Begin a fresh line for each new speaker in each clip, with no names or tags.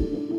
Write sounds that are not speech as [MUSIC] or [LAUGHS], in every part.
thank you.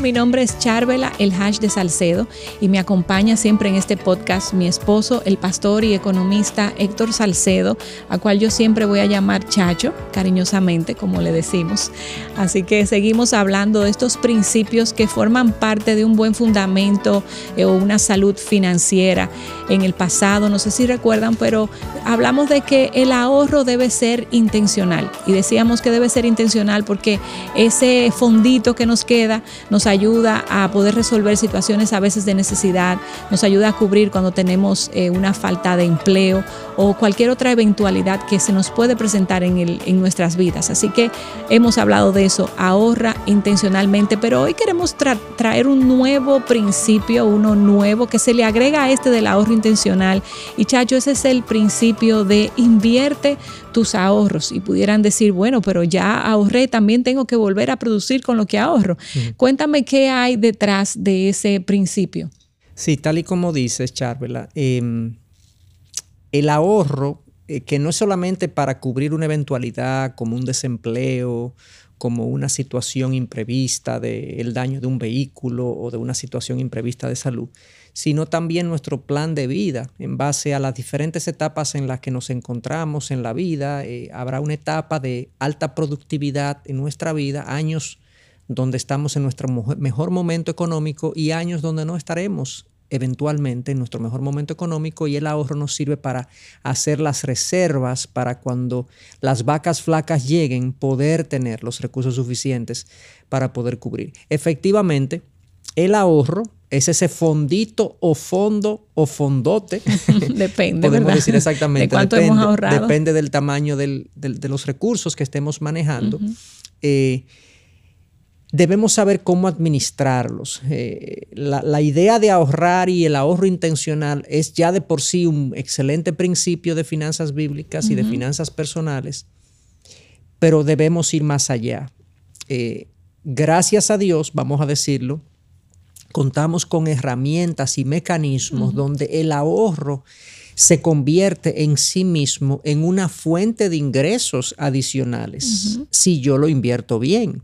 Mi nombre es Charvela, el hash de Salcedo, y me acompaña siempre en este podcast mi esposo, el pastor y economista Héctor Salcedo, a cual yo siempre voy a llamar Chacho, cariñosamente, como le decimos. Así que seguimos hablando de estos principios que forman parte de un buen fundamento eh, o una salud financiera. En el pasado, no sé si recuerdan, pero hablamos de que el ahorro debe ser intencional, y decíamos que debe ser intencional porque ese fondito que nos queda, nos ayuda a poder resolver situaciones a veces de necesidad, nos ayuda a cubrir cuando tenemos eh, una falta de empleo o cualquier otra eventualidad que se nos puede presentar en, en nuestras vidas. Así que hemos hablado de eso, ahorra intencionalmente, pero hoy queremos traer un nuevo principio, uno nuevo que se le agrega a este del ahorro intencional. Y Chacho, ese es el principio de invierte tus ahorros y pudieran decir, bueno, pero ya ahorré, también tengo que volver a producir con lo que ahorro. Cuéntame qué hay detrás de ese principio.
Sí, tal y como dices, Charvela, em, el ahorro, eh, que no es solamente para cubrir una eventualidad como un desempleo, como una situación imprevista del daño de un vehículo o de una situación imprevista de salud, sino también nuestro plan de vida en base a las diferentes etapas en las que nos encontramos en la vida. Eh, habrá una etapa de alta productividad en nuestra vida, años donde estamos en nuestro mejor momento económico y años donde no estaremos eventualmente en nuestro mejor momento económico y el ahorro nos sirve para hacer las reservas para cuando las vacas flacas lleguen poder tener los recursos suficientes para poder cubrir. Efectivamente, el ahorro es ese fondito o fondo o fondote. [LAUGHS]
depende.
Podemos decir exactamente.
¿De cuánto depende, hemos ahorrado?
Depende del tamaño de los recursos que estemos manejando. Eh, debemos saber cómo administrarlos. Eh, la, idea de ahorrar y el ahorro intencional es ya de por sí un excelente principio de finanzas bíblicas y de finanzas personales, pero debemos ir más allá. Eh, gracias a Dios, vamos a decirlo, contamos con herramientas y mecanismos donde el ahorro se convierte en sí mismo en una fuente de ingresos adicionales si yo lo invierto bien,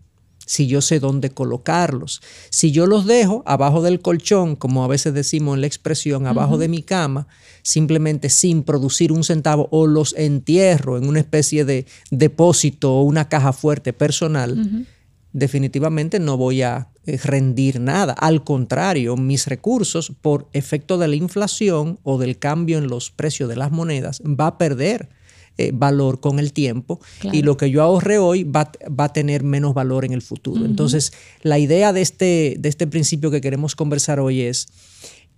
si yo sé dónde colocarlos. Si yo los dejo abajo del colchón, como a veces decimos en la expresión, abajo de mi cama, simplemente sin producir un centavo o los entierro en una especie de depósito o una caja fuerte personal, definitivamente no voy a eh, rendir nada. Al contrario, mis recursos, por efecto de la inflación o del cambio en los precios de las monedas, va a perder eh, valor con el tiempo y lo que yo ahorre hoy va, a tener menos valor en el futuro. Entonces, la idea de este, de este principio que queremos conversar hoy es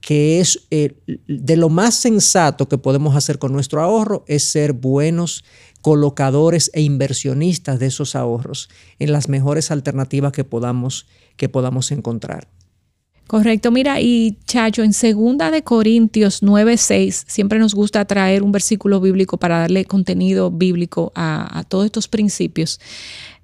que es eh, de lo más sensato que podemos hacer con nuestro ahorro es ser buenos colocadores e inversionistas de esos ahorros en las mejores alternativas que podamos, que podamos encontrar.
Correcto, mira, y Chacho, en segunda de Corintios 9:6, siempre nos gusta traer un versículo bíblico para darle contenido bíblico a, a todos estos principios.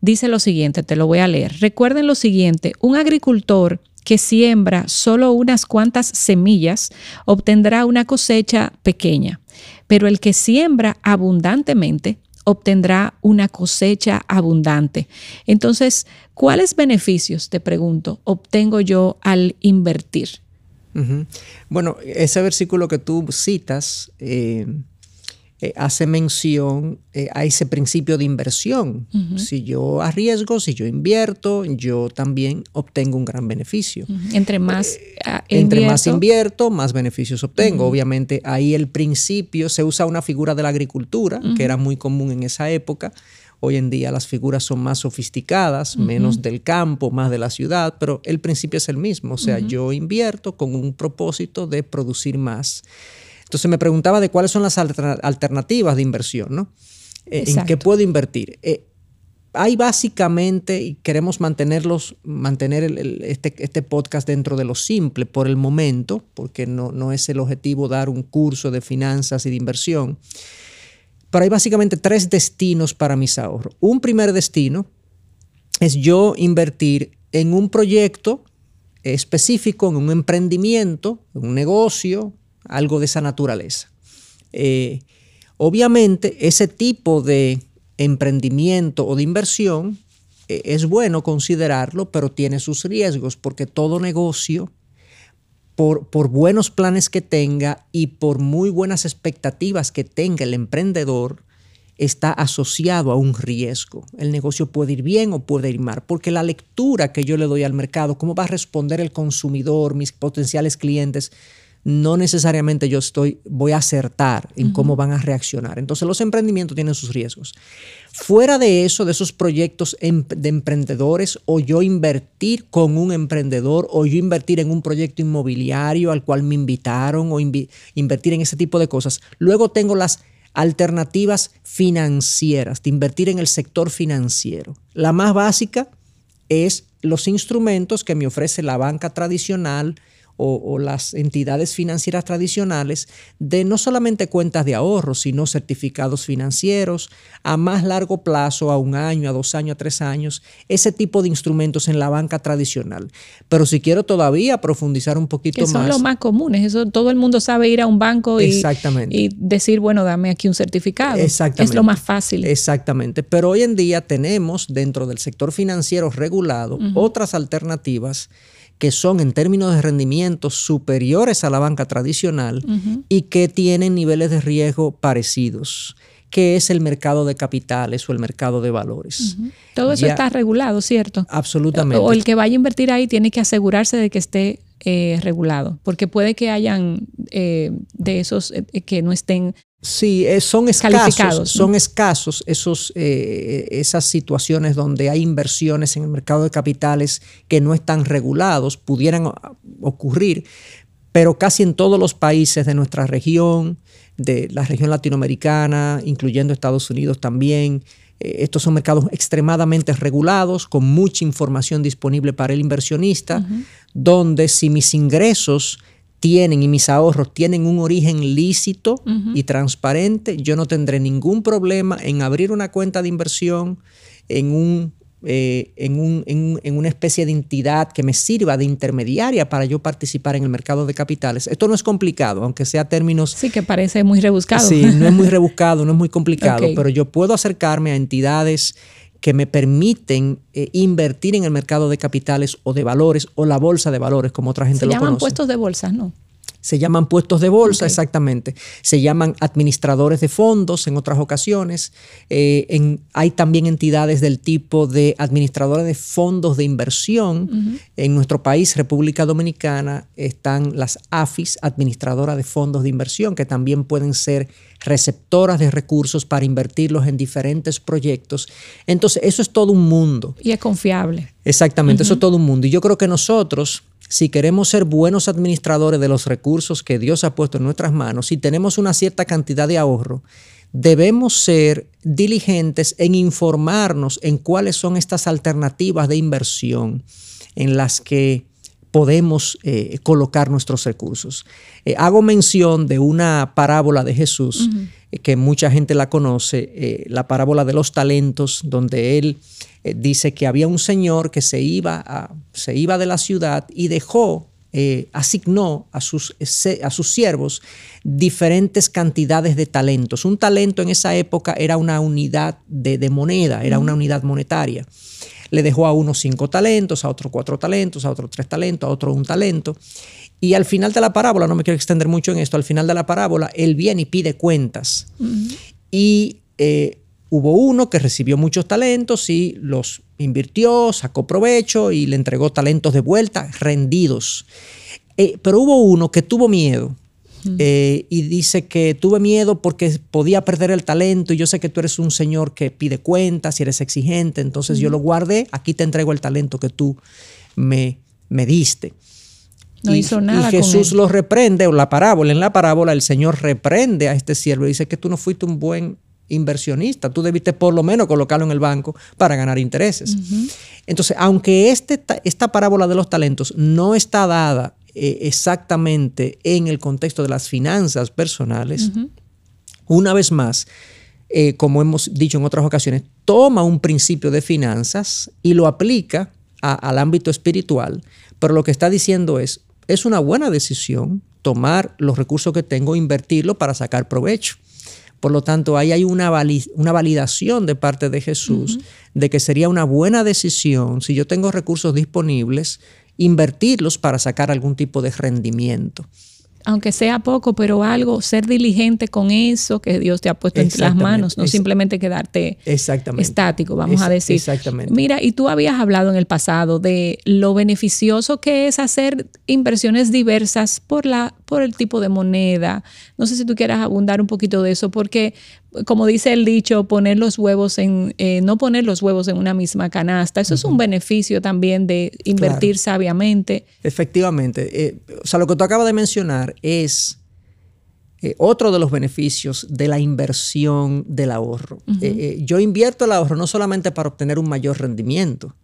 Dice lo siguiente, te lo voy a leer. Recuerden lo siguiente, un agricultor que siembra solo unas cuantas semillas obtendrá una cosecha pequeña, pero el que siembra abundantemente obtendrá una cosecha abundante. Entonces, ¿cuáles beneficios, te pregunto, obtengo yo al invertir?
Bueno, ese versículo que tú citas eh, eh, hace mención eh, a ese principio de inversión. Si yo arriesgo, si yo invierto, yo también obtengo un gran beneficio.
Entre más
eh, ah, entre más invierto, más beneficios obtengo. Obviamente ahí el principio se usa una figura de la agricultura que era muy común en esa época. Hoy en día las figuras son más sofisticadas, menos del campo, más de la ciudad, pero el principio es el mismo. O sea, yo invierto con un propósito de producir más. Entonces me preguntaba de cuáles son las alternativas de inversión, ¿no? Eh, ¿En qué puedo invertir? Eh, hay básicamente, y queremos mantenerlos, mantener este, este, podcast dentro de lo simple por el momento, porque no, no es el objetivo dar un curso de finanzas y de inversión. Pero hay básicamente tres destinos para mis ahorros. Un primer destino es yo invertir en un proyecto específico, en un emprendimiento, en un negocio, algo de esa naturaleza. Eh, obviamente, ese tipo de emprendimiento o de inversión eh, es bueno considerarlo, pero tiene sus riesgos, porque todo negocio, por, por, buenos planes que tenga y por muy buenas expectativas que tenga el emprendedor, está asociado a un riesgo. El negocio puede ir bien o puede ir mal, porque la lectura que yo le doy al mercado, cómo va a responder el consumidor, mis potenciales clientes, no necesariamente yo estoy, voy a acertar en cómo van a reaccionar. Entonces los emprendimientos tienen sus riesgos. Fuera de eso, de esos proyectos em, de emprendedores, o yo invertir con un emprendedor, o yo invertir en un proyecto inmobiliario al cual me invitaron, o invertir en ese tipo de cosas. Luego tengo las alternativas financieras, de invertir en el sector financiero. La más básica es los instrumentos que me ofrece la banca tradicional, o, las entidades financieras tradicionales de no solamente cuentas de ahorro, sino certificados financieros a más largo plazo, a un año, a dos años, a tres años, ese tipo de instrumentos en la banca tradicional. Pero si quiero todavía profundizar un poquito más.
Son los más comunes, eso todo el mundo sabe ir a un banco y, y decir, bueno, dame aquí un certificado. Exactamente. Es lo más fácil.
Exactamente. Pero hoy en día tenemos dentro del sector financiero regulado otras alternativas que son en términos de rendimiento superiores a la banca tradicional y que tienen niveles de riesgo parecidos que es el mercado de capitales o el mercado de valores.
Todo eso está regulado, ¿cierto?
Absolutamente.
O el que vaya a invertir ahí tiene que asegurarse de que esté eh, regulado, porque puede que hayan eh, de esos eh, que no estén
Sí, son escasos, son escasos esos, esas situaciones donde hay inversiones en el mercado de capitales que no están regulados, pudieran ocurrir, pero casi en todos los países de nuestra región, de la región latinoamericana, incluyendo Estados Unidos también, eh, estos son mercados extremadamente regulados, con mucha información disponible para el inversionista, donde si mis ingresos tienen y mis ahorros tienen un origen lícito y transparente, yo no tendré ningún problema en abrir una cuenta de inversión en un eh, en, en, una especie de entidad que me sirva de intermediaria para yo participar en el mercado de capitales. Esto no es complicado, aunque sea términos...
Sí, que parece muy rebuscado.
Sí, no es muy [LAUGHS] rebuscado, no es muy complicado, pero yo puedo acercarme a entidades que me permiten eh, invertir en el mercado de capitales o de valores o la bolsa de valores, como otra gente
Se
lo
llaman puestos de bolsa, ¿no?
Se llaman puestos de bolsa, exactamente. Se llaman administradores de fondos en otras ocasiones. Eh, hay también entidades del tipo de administradores de fondos de inversión. En nuestro país, República Dominicana, están las AFIS, administradoras de fondos de inversión, que también pueden ser receptoras de recursos para invertirlos en diferentes proyectos. Entonces, eso es todo un mundo.
Y es confiable.
Exactamente, eso es todo un mundo. Y yo creo que nosotros si queremos ser buenos administradores de los recursos que Dios ha puesto en nuestras manos, si tenemos una cierta cantidad de ahorro, debemos ser diligentes en informarnos en cuáles son estas alternativas de inversión en las que podemos eh, colocar nuestros recursos. Eh, hago mención de una parábola de Jesús, eh, que mucha gente la conoce, la parábola de los talentos, donde él dice que había un señor que se iba, a, se iba de la ciudad y dejó, eh, asignó a sus, a sus siervos diferentes cantidades de talentos. Un talento en esa época era una unidad de, moneda, era una unidad monetaria. Le dejó a uno cinco talentos, a otro cuatro talentos, a otro tres talentos, a otro un talento. Y al final de la parábola, no me quiero extender mucho en esto, al final de la parábola, él viene y pide cuentas. Y eh, Hubo uno que recibió muchos talentos y los invirtió, sacó provecho y le entregó talentos de vuelta rendidos. Eh, pero hubo uno que tuvo miedo eh, y dice que tuve miedo porque podía perder el talento y yo sé que tú eres un señor que pide cuentas y eres exigente, entonces yo lo guardé, aquí te entrego el talento que tú me, me diste.
No hizo nada.
Y Jesús lo reprende, o la parábola, en la parábola el Señor reprende a este siervo y dice que tú no fuiste un buen inversionista. Tú debiste por lo menos colocarlo en el banco para ganar intereses. Entonces, aunque este, esta parábola de los talentos no está dada eh, exactamente en el contexto de las finanzas personales, una vez más, eh, como hemos dicho en otras ocasiones, toma un principio de finanzas y lo aplica al ámbito espiritual, pero lo que está diciendo es, es una buena decisión tomar los recursos que tengo e invertirlos para sacar provecho. Por lo tanto, ahí hay una, una validación de parte de Jesús de que sería una buena decisión, si yo tengo recursos disponibles, invertirlos para sacar algún tipo de rendimiento
aunque sea poco, pero algo, ser diligente con eso que Dios te ha puesto entre las manos, no simplemente quedarte estático, vamos a decir. Exactamente. Mira, y tú habías hablado en el pasado de lo beneficioso que es hacer inversiones diversas por, la, por el tipo de moneda. No sé si tú quieras abundar un poquito de eso, porque como dice el dicho, poner los huevos en, eh, no poner los huevos en una misma canasta. Eso es un beneficio también de invertir sabiamente.
Efectivamente. Eh, o sea, lo que tú acabas de mencionar es eh, otro de los beneficios de la inversión del ahorro. yo invierto el ahorro no solamente para obtener un mayor rendimiento,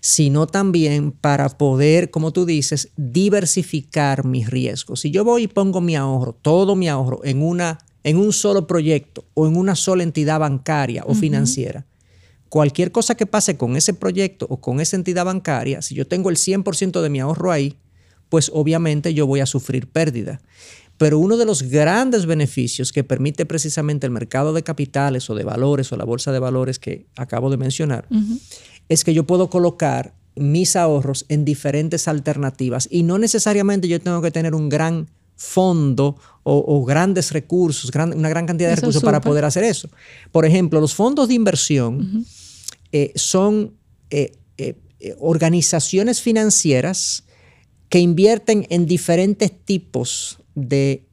sino también para poder, como tú dices, diversificar mis riesgos. Si yo voy y pongo mi ahorro, todo mi ahorro, en una en un solo proyecto o en una sola entidad bancaria o financiera, cualquier cosa que pase con ese proyecto o con esa entidad bancaria, si yo tengo el 100% de mi ahorro ahí, pues obviamente yo voy a sufrir pérdida. Pero uno de los grandes beneficios que permite precisamente el mercado de capitales o de valores o la bolsa de valores que acabo de mencionar es que yo puedo colocar mis ahorros en diferentes alternativas y no necesariamente yo tengo que tener un gran fondo o, grandes recursos, una gran cantidad de recursos para poder hacer eso. Por ejemplo, los fondos de inversión eh, son eh, eh, organizaciones financieras que invierten en diferentes tipos de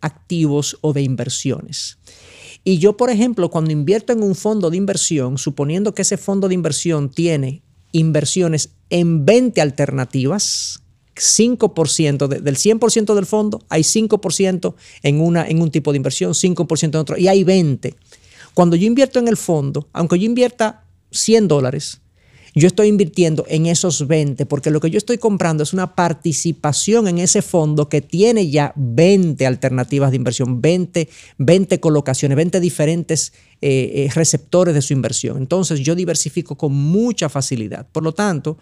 activos o de inversiones. Y yo, por ejemplo, cuando invierto en un fondo de inversión, suponiendo que ese fondo de inversión tiene inversiones en 20 alternativas, 5% del 100% del fondo, hay 5% en, un tipo de inversión, 5% en otro, y hay 20. Cuando yo invierto en el fondo, aunque yo invierta 100 dólares, yo estoy invirtiendo en esos 20, porque lo que yo estoy comprando es una participación en ese fondo que tiene ya 20 alternativas de inversión, 20, 20 colocaciones, 20 diferentes eh, eh, receptores de su inversión. Entonces yo diversifico con mucha facilidad. Por lo tanto,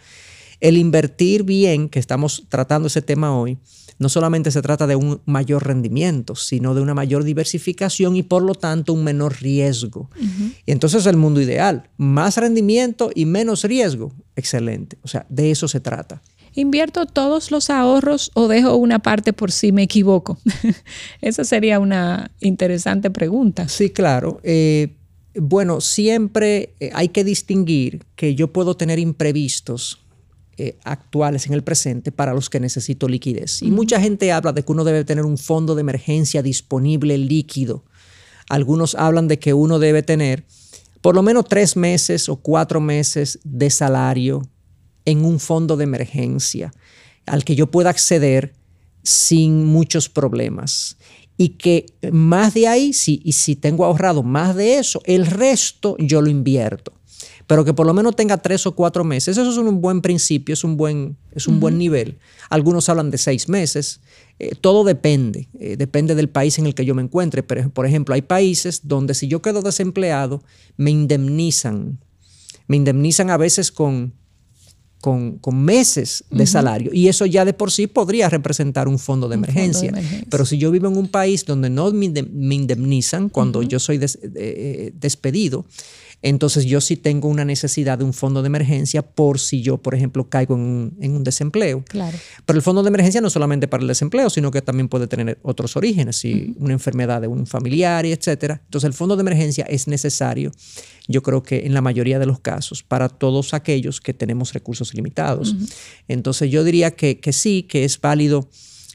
el invertir bien, que estamos tratando ese tema hoy, no solamente se trata de un mayor rendimiento, sino de una mayor diversificación y por lo tanto un menor riesgo. Y entonces es el mundo ideal, más rendimiento y menos riesgo. Excelente. O sea, de eso se trata.
¿Invierto todos los ahorros o dejo una parte por si me equivoco? [LAUGHS] Esa sería una interesante pregunta.
Sí, claro. Eh, bueno, siempre eh, hay que distinguir que yo puedo tener imprevistos eh, actuales en el presente para los que necesito liquidez. Y mucha gente habla de que uno debe tener un fondo de emergencia disponible líquido. Algunos hablan de que uno debe tener por lo menos tres meses o cuatro meses de salario en un fondo de emergencia al que yo pueda acceder sin muchos problemas. Y que más de ahí, si, y si tengo ahorrado más de eso, el resto yo lo invierto pero que por lo menos tenga tres o cuatro meses. Eso es un buen principio, es un buen, es un buen nivel. Algunos hablan de seis meses. Eh, todo depende, eh, depende del país en el que yo me encuentre. Pero, por ejemplo, hay países donde si yo quedo desempleado, me indemnizan. Me indemnizan a veces con, con, meses de salario. Y eso ya de por sí podría representar un fondo de, emergencia. Pero si yo vivo en un país donde no me indemnizan cuando yo soy eh, despedido, entonces yo sí tengo una necesidad de un fondo de emergencia por si yo, por ejemplo, caigo en un, desempleo. Claro. Pero el fondo de emergencia no solamente para el desempleo, sino que también puede tener otros orígenes, si una enfermedad de un familiar, etc. Entonces el fondo de emergencia es necesario, yo creo que en la mayoría de los casos, para todos aquellos que tenemos recursos limitados. Entonces yo diría que, sí, que es válido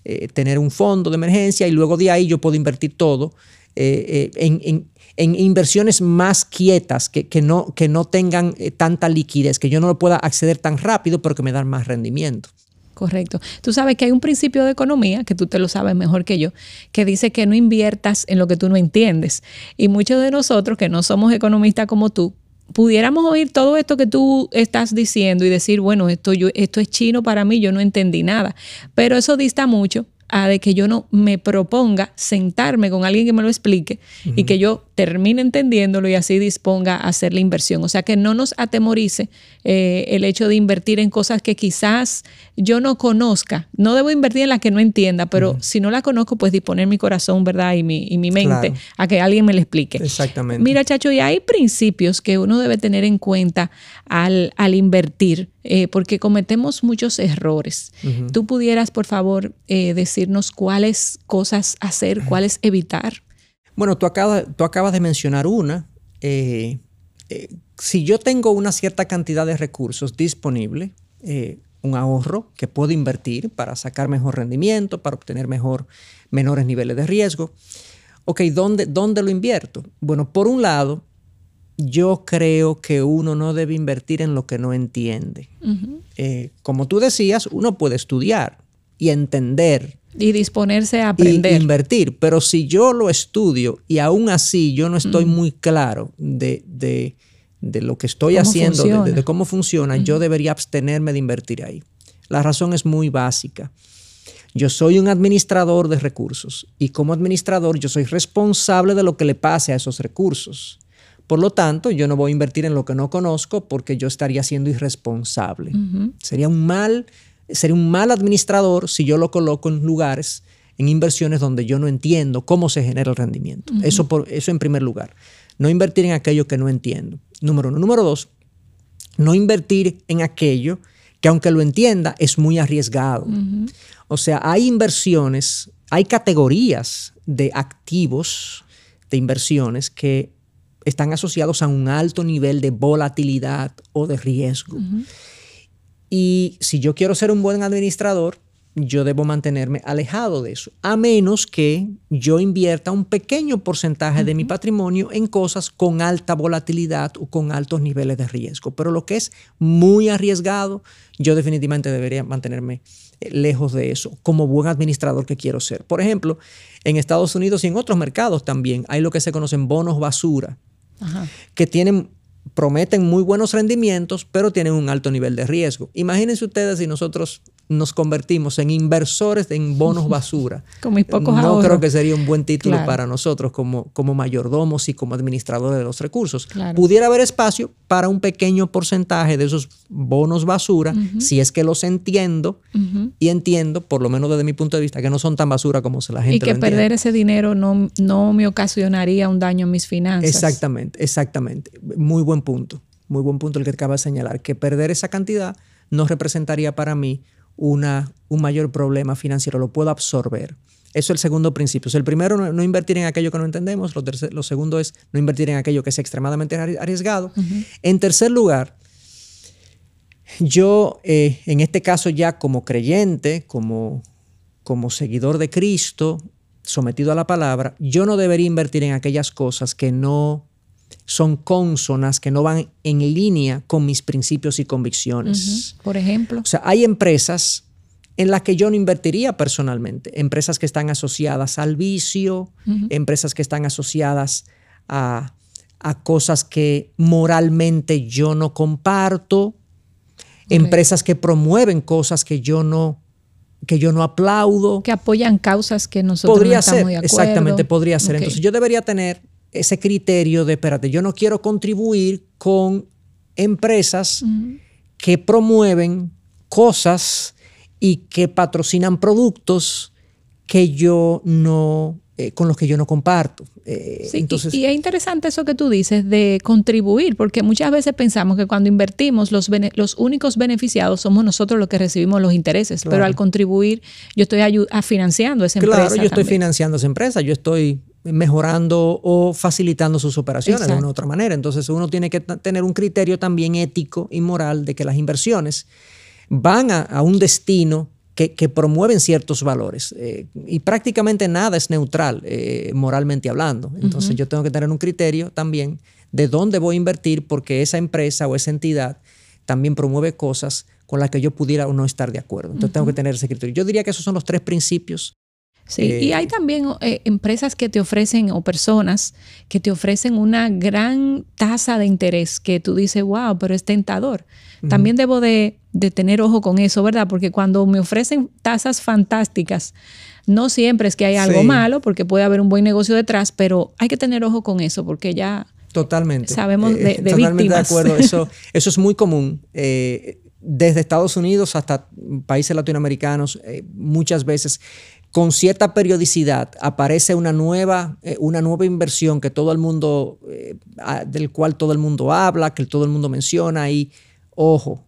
eh, tener un fondo de emergencia y luego de ahí yo puedo invertir todo eh, eh, en en inversiones más quietas, que, no, que no tengan eh, tanta liquidez, que yo no lo pueda acceder tan rápido, pero que me dan más rendimiento.
Correcto. Tú sabes que hay un principio de economía, que tú te lo sabes mejor que yo, que dice que no inviertas en lo que tú no entiendes. Y muchos de nosotros que no somos economistas como tú, pudiéramos oír todo esto que tú estás diciendo y decir, bueno, esto, yo, esto es chino para mí, yo no entendí nada. Pero eso dista mucho a de que yo no me proponga sentarme con alguien que me lo explique y que yo termine entendiéndolo y así disponga a hacer la inversión. O sea, que no nos atemorice eh, el hecho de invertir en cosas que quizás yo no conozca. No debo invertir en las que no entienda, pero si no la conozco, pues disponer mi corazón, ¿verdad? Y mi, y mi mente a que alguien me lo explique.
Exactamente.
Mira, Chacho, y hay principios que uno debe tener en cuenta al, al invertir, eh, porque cometemos muchos errores. Tú pudieras, por favor, eh, decirnos cuáles cosas hacer, cuáles evitar.
Bueno, tú acabas, tú acabas de mencionar una. Eh, si yo tengo una cierta cantidad de recursos disponibles, un ahorro que puedo invertir para sacar mejor rendimiento, para obtener mejor, menores niveles de riesgo. Ok, ¿dónde, ¿dónde lo invierto? Bueno, por un lado, yo creo que uno no debe invertir en lo que no entiende. Eh, como tú decías, uno puede estudiar y entender.
Y disponerse a aprender.
Y invertir. Pero si yo lo estudio y aún así yo no estoy muy claro de, de, lo que estoy haciendo, de, cómo funciona, yo debería abstenerme de invertir ahí. La razón es muy básica. Yo soy un administrador de recursos y como administrador yo soy responsable de lo que le pase a esos recursos. Por lo tanto, yo no voy a invertir en lo que no conozco porque yo estaría siendo irresponsable. Sería un mal sería un mal administrador si yo lo coloco en lugares, en inversiones donde yo no entiendo cómo se genera el rendimiento. eso, por, eso en primer lugar. No invertir en aquello que no entiendo. Número uno. Número dos, no invertir en aquello que aunque lo entienda es muy arriesgado. O sea, hay inversiones, hay categorías de activos, de inversiones que están asociados a un alto nivel de volatilidad o de riesgo. Y si yo quiero ser un buen administrador, yo debo mantenerme alejado de eso, a menos que yo invierta un pequeño porcentaje de mi patrimonio en cosas con alta volatilidad o con altos niveles de riesgo. Pero lo que es muy arriesgado, yo definitivamente debería mantenerme eh, lejos de eso como buen administrador que quiero ser. Por ejemplo, en Estados Unidos y en otros mercados también hay lo que se conocen bonos basura, que tienen prometen muy buenos rendimientos, pero tienen un alto nivel de riesgo. Imagínense ustedes si nosotros nos convertimos en inversores en bonos [LAUGHS] basura.
Con mis pocos
No creo que sería un buen título para nosotros como, como mayordomos y como administradores de los recursos. Pudiera haber espacio para un pequeño porcentaje de esos bonos basura, si es que los entiendo y entiendo, por lo menos desde mi punto de vista, que no son tan basura como se la gente
Y que perder ese dinero no, no me ocasionaría un daño en mis finanzas.
Exactamente, exactamente. Muy buen punto. Muy buen punto el que acaba de señalar, que perder esa cantidad no representaría para mí una, un mayor problema financiero, lo puedo absorber. Eso es el segundo principio. el primero, no, invertir en aquello que no entendemos. Lo, lo, segundo es no invertir en aquello que es extremadamente arriesgado. En tercer lugar, yo, eh, en este caso ya como creyente, como, como seguidor de Cristo, sometido a la palabra, yo no debería invertir en aquellas cosas que no son consonas que no van en línea con mis principios y convicciones.
Por ejemplo.
O sea, hay empresas en las que yo no invertiría personalmente. Empresas que están asociadas al vicio, empresas que están asociadas a, cosas que moralmente yo no comparto, empresas que promueven cosas que yo no que yo no aplaudo.
Que apoyan causas que nosotros podría no estamos
ser,
de acuerdo.
Exactamente, podría ser. Entonces yo debería tener ese criterio de, espérate, yo no quiero contribuir con empresas que promueven cosas y que patrocinan productos que yo no, eh, con los que yo no comparto.
Eh, entonces, y, es interesante eso que tú dices de contribuir, porque muchas veces pensamos que cuando invertimos los, los únicos beneficiados somos nosotros los que recibimos los intereses, pero al contribuir yo estoy financiando esa empresa.
Claro, yo estoy financiando esa empresa, yo estoy mejorando o facilitando sus operaciones de una u otra manera. Entonces uno tiene que tener un criterio también ético y moral de que las inversiones van a, un destino que, promueven ciertos valores. Eh, y prácticamente nada es neutral eh, moralmente hablando. Entonces yo tengo que tener un criterio también de dónde voy a invertir porque esa empresa o esa entidad también promueve cosas con las que yo pudiera o no estar de acuerdo. Entonces tengo que tener ese criterio. Yo diría que esos son los tres principios
Sí, y hay eh, también eh, empresas que te ofrecen o personas que te ofrecen una gran tasa de interés que tú dices, wow, pero es tentador. También debo de, tener ojo con eso, ¿verdad? Porque cuando me ofrecen tasas fantásticas, No siempre es que hay algo malo, porque puede haber un buen negocio detrás, pero hay que tener ojo con eso, porque ya
Totalmente.
Sabemos de,
eh, Totalmente de acuerdo. Eso, [LAUGHS] eso es muy común. Eh, desde Estados Unidos hasta países latinoamericanos, eh, muchas veces con cierta periodicidad aparece una nueva, una nueva inversión que todo el mundo, del cual todo el mundo habla, que todo el mundo menciona y, ojo,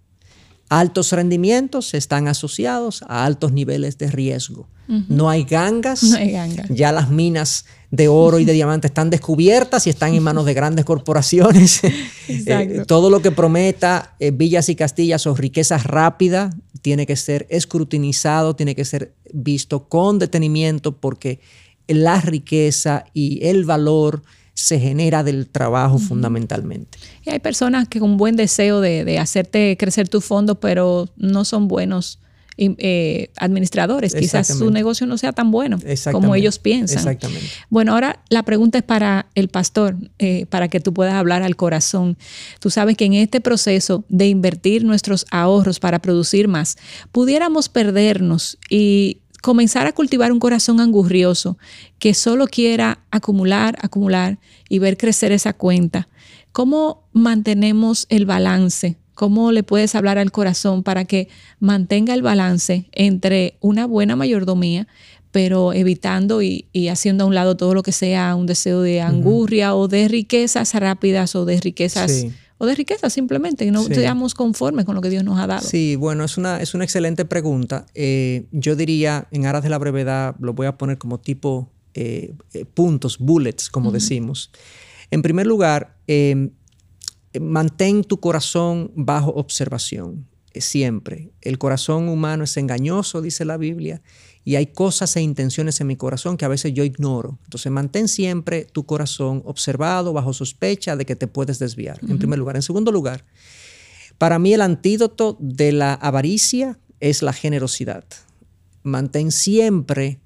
altos rendimientos están asociados a altos niveles de riesgo. No hay gangas.
No hay gangas.
Ya las minas de oro y de [LAUGHS] diamante están descubiertas y están en manos de grandes corporaciones. [LAUGHS] Eh, todo lo que prometa eh, villas y castillas o riquezas rápidas tiene que ser escrutinizado, tiene que ser visto con detenimiento porque la riqueza y el valor se genera del trabajo fundamentalmente.
Y hay personas que con buen deseo de, de hacerte crecer tu fondo, pero no son buenos eh, administradores. Quizás su negocio no sea tan bueno como ellos piensan.
Exactamente.
Bueno, ahora la pregunta es para el pastor, eh, para que tú puedas hablar al corazón. Tú sabes que en este proceso de invertir nuestros ahorros para producir más, pudiéramos perdernos y comenzar a cultivar un corazón angurrioso que solo quiera acumular, acumular y ver crecer esa cuenta. ¿Cómo mantenemos el balance ¿Cómo le puedes hablar al corazón para que mantenga el balance entre una buena mayordomía, pero evitando y, haciendo a un lado todo lo que sea un deseo de angurria o de riquezas rápidas o de riquezas o de riquezas simplemente, que no seamos conformes con lo que Dios nos ha dado.
Sí, bueno, es una, es una excelente pregunta. Eh, yo diría, en aras de la brevedad, lo voy a poner como tipo eh, eh, puntos, bullets, como decimos. En primer lugar, mantén tu corazón bajo observación, eh, siempre. El corazón humano es engañoso, dice la Biblia, y hay cosas e intenciones en mi corazón que a veces yo ignoro. Entonces mantén siempre tu corazón observado, bajo sospecha de que te puedes desviar, en primer lugar. En segundo lugar, para mí el antídoto de la avaricia es la generosidad. Mantén siempre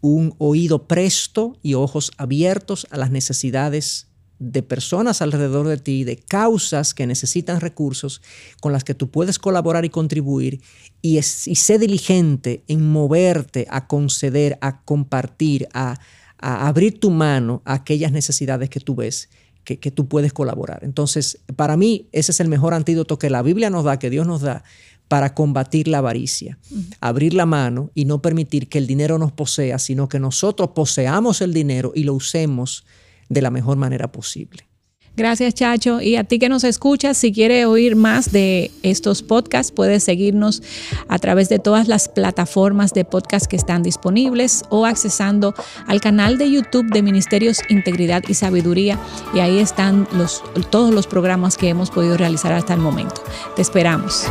un oído presto y ojos abiertos a las necesidades de personas alrededor de ti, de causas que necesitan recursos con las que tú puedes colaborar y contribuir y, y sé diligente en moverte a conceder, a compartir, a, abrir tu mano a aquellas necesidades que tú ves que, tú puedes colaborar. Entonces, para mí, ese es el mejor antídoto que la Biblia nos da, que Dios nos da, para combatir la avaricia. Abrir la mano y no permitir que el dinero nos posea, sino que nosotros poseamos el dinero y lo usemos de la mejor manera posible.
Gracias, Chacho. Y a ti que nos escuchas, si quieres oír más de estos podcasts, puedes seguirnos a través de todas las plataformas de podcast que están disponibles o accesando al canal de YouTube de Ministerios Integridad y Sabiduría. Y ahí están los, todos los programas que hemos podido realizar hasta el momento. Te esperamos.